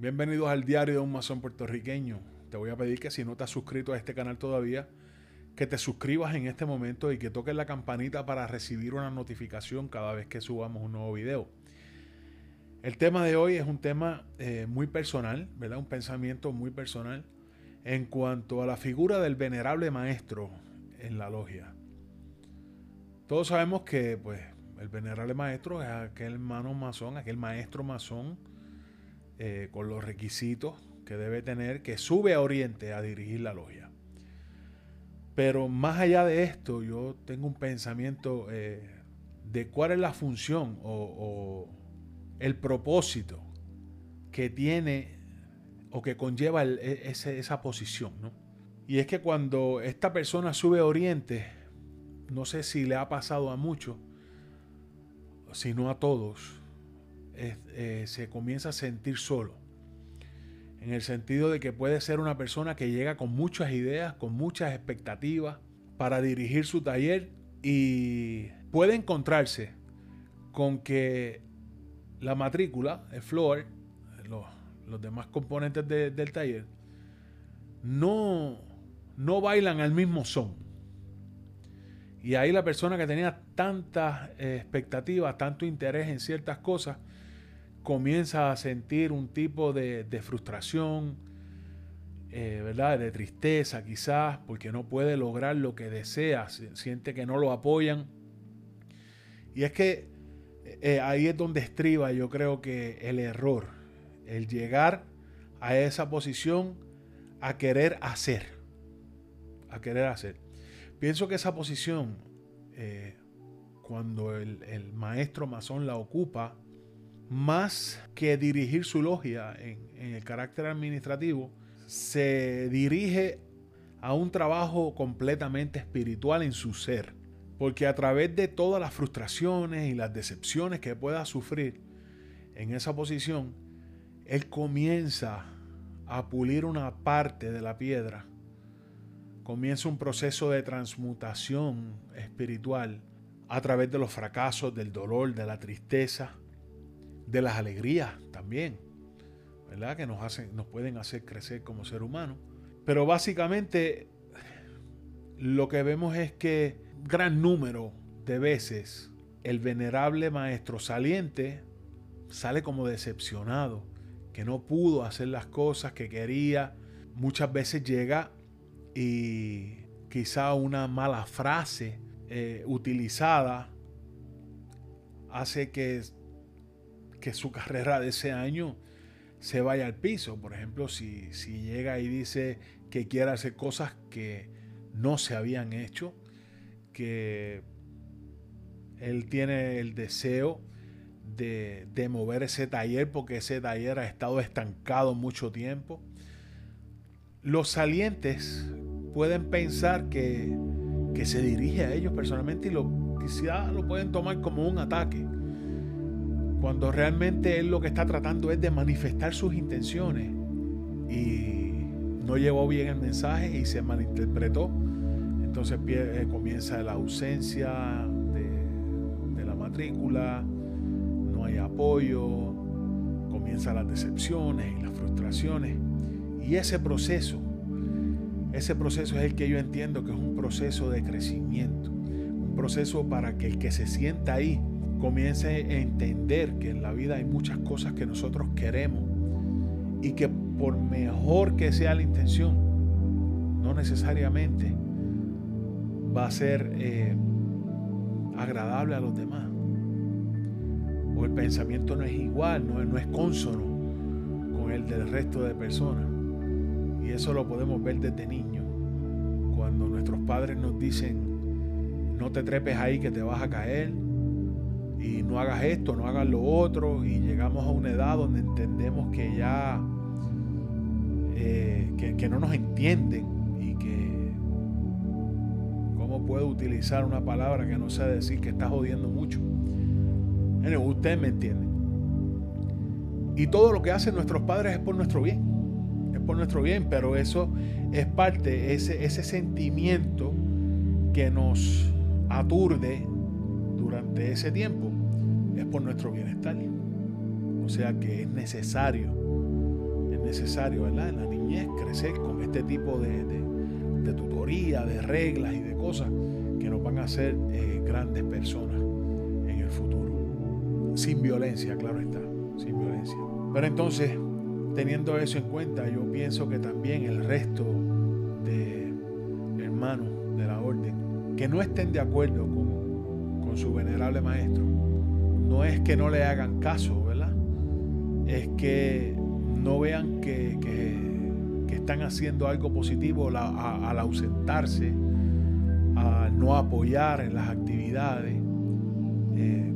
Bienvenidos al diario de un masón puertorriqueño. Te voy a pedir que si no te has suscrito a este canal todavía, que te suscribas en este momento y que toques la campanita para recibir una notificación cada vez que subamos un nuevo video. El tema de hoy es un tema eh, muy personal, ¿verdad? Un pensamiento muy personal en cuanto a la figura del venerable maestro en la logia. Todos sabemos que pues, el venerable maestro es aquel hermano masón, aquel maestro masón eh, con los requisitos que debe tener, que sube a Oriente a dirigir la logia. Pero más allá de esto, yo tengo un pensamiento eh, de cuál es la función o, el propósito que tiene o que conlleva e, esa posición. Y es que cuando esta persona sube a Oriente, no sé si le ha pasado a muchos, sino a todos, eh, se comienza a sentir solo. En el sentido de que puede ser una persona que llega con muchas ideas, con muchas expectativas para dirigir su taller y puede encontrarse con que la matrícula, el floor, los, demás componentes del taller, no, no bailan al mismo son. Y ahí la persona que tenía tantas expectativas, tanto interés en ciertas cosas, comienza a sentir un tipo de, frustración, eh, ¿verdad? De tristeza quizás, porque no puede lograr lo que desea, siente que no lo apoyan. Y es que eh, ahí es donde estriba yo creo que el error, el llegar a esa posición a querer hacer, a querer hacer. Pienso que esa posición, eh, cuando el, el maestro masón la ocupa, más que dirigir su logia en, el carácter administrativo, se dirige a un trabajo completamente espiritual en su ser. Porque a través de todas las frustraciones y las decepciones que pueda sufrir en esa posición, él comienza a pulir una parte de la piedra. Comienza un proceso de transmutación espiritual a través de los fracasos, del dolor, de la tristeza, de las alegrías también, ¿verdad? Que nos, hacen, nos pueden hacer crecer como ser humano. Pero básicamente lo que vemos es que gran número de veces el venerable maestro saliente sale como decepcionado, que no pudo hacer las cosas que quería. Muchas veces llega y quizá una mala frase eh, utilizada hace que que su carrera de ese año se vaya al piso. Por ejemplo, si, si llega y dice que quiere hacer cosas que no se habían hecho, que él tiene el deseo de, de, mover ese taller porque ese taller ha estado estancado mucho tiempo. Los salientes pueden pensar que, que se dirige a ellos personalmente y lo, quizá lo pueden tomar como un ataque cuando realmente él lo que está tratando es de manifestar sus intenciones y no llevó bien el mensaje y se malinterpretó. Entonces eh, comienza la ausencia de, la matrícula, no hay apoyo, comienzan las decepciones y las frustraciones. Y ese proceso, ese proceso es el que yo entiendo que es un proceso de crecimiento, un proceso para que el que se sienta ahí comience a entender que en la vida hay muchas cosas que nosotros queremos y que por mejor que sea la intención, no necesariamente va a ser eh, agradable a los demás. O el pensamiento no es igual, no, es consono con el del resto de personas. Y eso lo podemos ver desde niños. Cuando nuestros padres nos dicen, no te trepes ahí que te vas a caer, y no hagas esto, no hagas lo otro, y llegamos a una edad donde entendemos que ya, eh, que, no nos entienden y que, ¿cómo puedo utilizar una palabra que no sé decir que está jodiendo mucho? Ustedes me entienden. Y todo lo que hacen nuestros padres es por nuestro bien, es por nuestro bien, pero eso es parte, ese, ese sentimiento que nos aturde durante ese tiempo es por nuestro bienestar. O sea que es necesario necesario, ¿verdad? En la niñez crecer con este tipo de, de, tutoría, de reglas y de cosas que nos van a hacer eh, grandes personas en el futuro. Sin violencia, claro está, sin violencia. Pero entonces, teniendo eso en cuenta, yo pienso que también el resto de hermanos de la orden que no estén de acuerdo con, con su venerable maestro, no es que no le hagan caso, ¿verdad? Es que no vean que, están haciendo algo positivo al ausentarse, a no apoyar en las actividades, eh,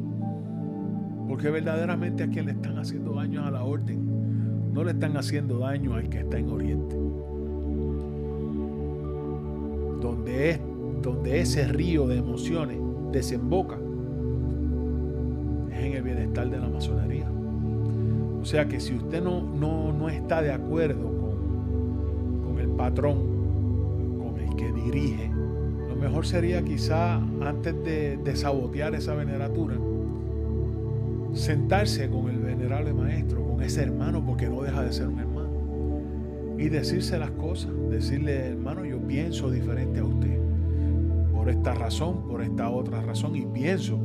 porque verdaderamente a quien le están haciendo daño a la orden, no le están haciendo daño al que está en Oriente. Donde, es, donde ese río de emociones desemboca es en el bienestar de la masonería. O sea que si usted no, no, está de acuerdo con, con el patrón, con el que dirige, lo mejor sería quizá antes de, de sabotear esa veneratura, sentarse con el venerable maestro, con ese hermano, porque no deja de ser un hermano, y decirse las cosas, decirle, hermano, yo pienso diferente a usted, por esta razón, por esta otra razón, y pienso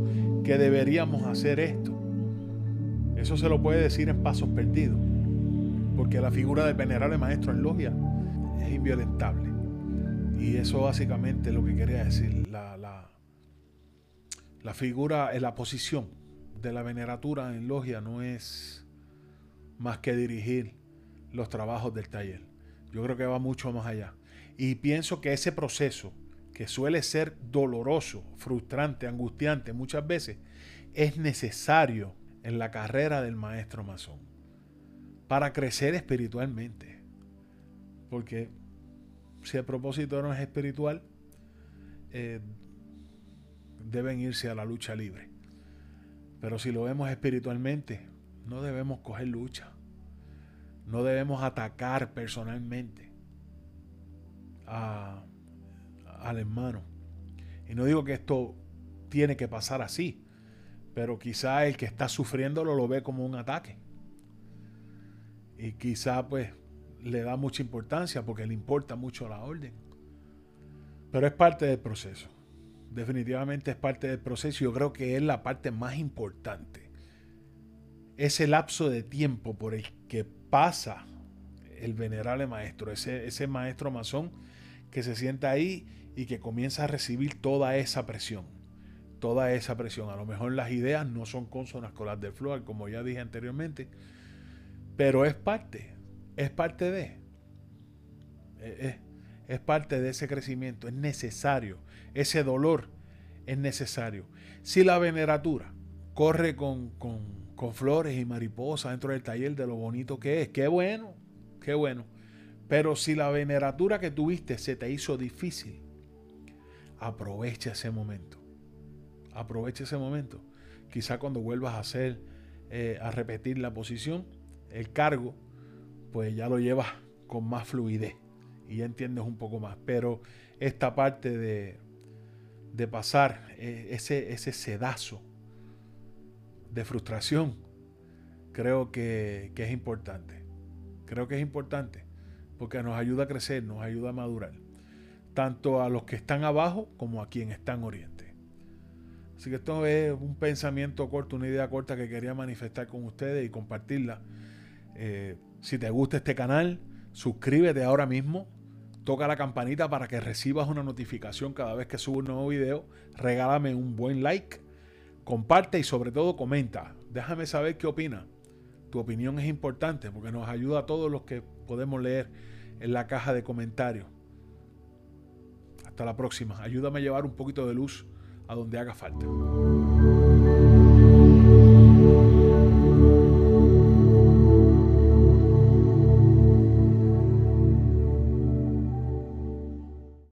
que deberíamos hacer esto. Eso se lo puede decir en pasos perdidos, porque la figura del venerable maestro en logia es inviolentable. Y eso básicamente es lo que quería decir. La, la, la figura, la posición de la veneratura en logia no es más que dirigir los trabajos del taller. Yo creo que va mucho más allá. Y pienso que ese proceso, que suele ser doloroso, frustrante, angustiante muchas veces, es necesario en la carrera del maestro masón para crecer espiritualmente. Porque si el propósito no es espiritual, eh, deben irse a la lucha libre. Pero si lo vemos espiritualmente, no debemos coger lucha. No debemos atacar personalmente al hermano. Y no digo que esto tiene que pasar así, pero quizá el que está sufriendo lo ve como un ataque. Y quizá pues le da mucha importancia porque le importa mucho la orden. Pero es parte del proceso. Definitivamente es parte del proceso. Yo creo que es la parte más importante. Ese lapso de tiempo por el que pasa el venerable maestro, ese, ese maestro masón que se sienta ahí y que comienza a recibir toda esa presión toda esa presión. A lo mejor las ideas no son consonas con las del Flow, como ya dije anteriormente, pero es parte, es parte de, es, parte de ese crecimiento, es necesario, ese dolor es necesario. Si la veneratura corre con, con, con flores y mariposas dentro del taller de lo bonito que es, qué bueno, qué bueno. Pero si la veneratura que tuviste se te hizo difícil, aprovecha ese momento aproveche ese momento. Quizá cuando vuelvas a hacer, eh, a repetir la posición, el cargo, pues ya lo llevas con más fluidez y ya entiendes un poco más. Pero esta parte de, de pasar eh, ese, ese sedazo de frustración, creo que, que es importante. Creo que es importante porque nos ayuda a crecer, nos ayuda a madurar, tanto a los que están abajo como a quienes están oriente. Así que esto es un pensamiento corto, una idea corta que quería manifestar con ustedes y compartirla. Eh, si te gusta este canal, suscríbete ahora mismo. Toca la campanita para que recibas una notificación cada vez que subo un nuevo video. Regálame un buen like. Comparte y sobre todo comenta. Déjame saber qué opinas. Tu opinión es importante porque nos ayuda a todos los que podemos leer en la caja de comentarios. Hasta la próxima. Ayúdame a llevar un poquito de luz a donde haga falta.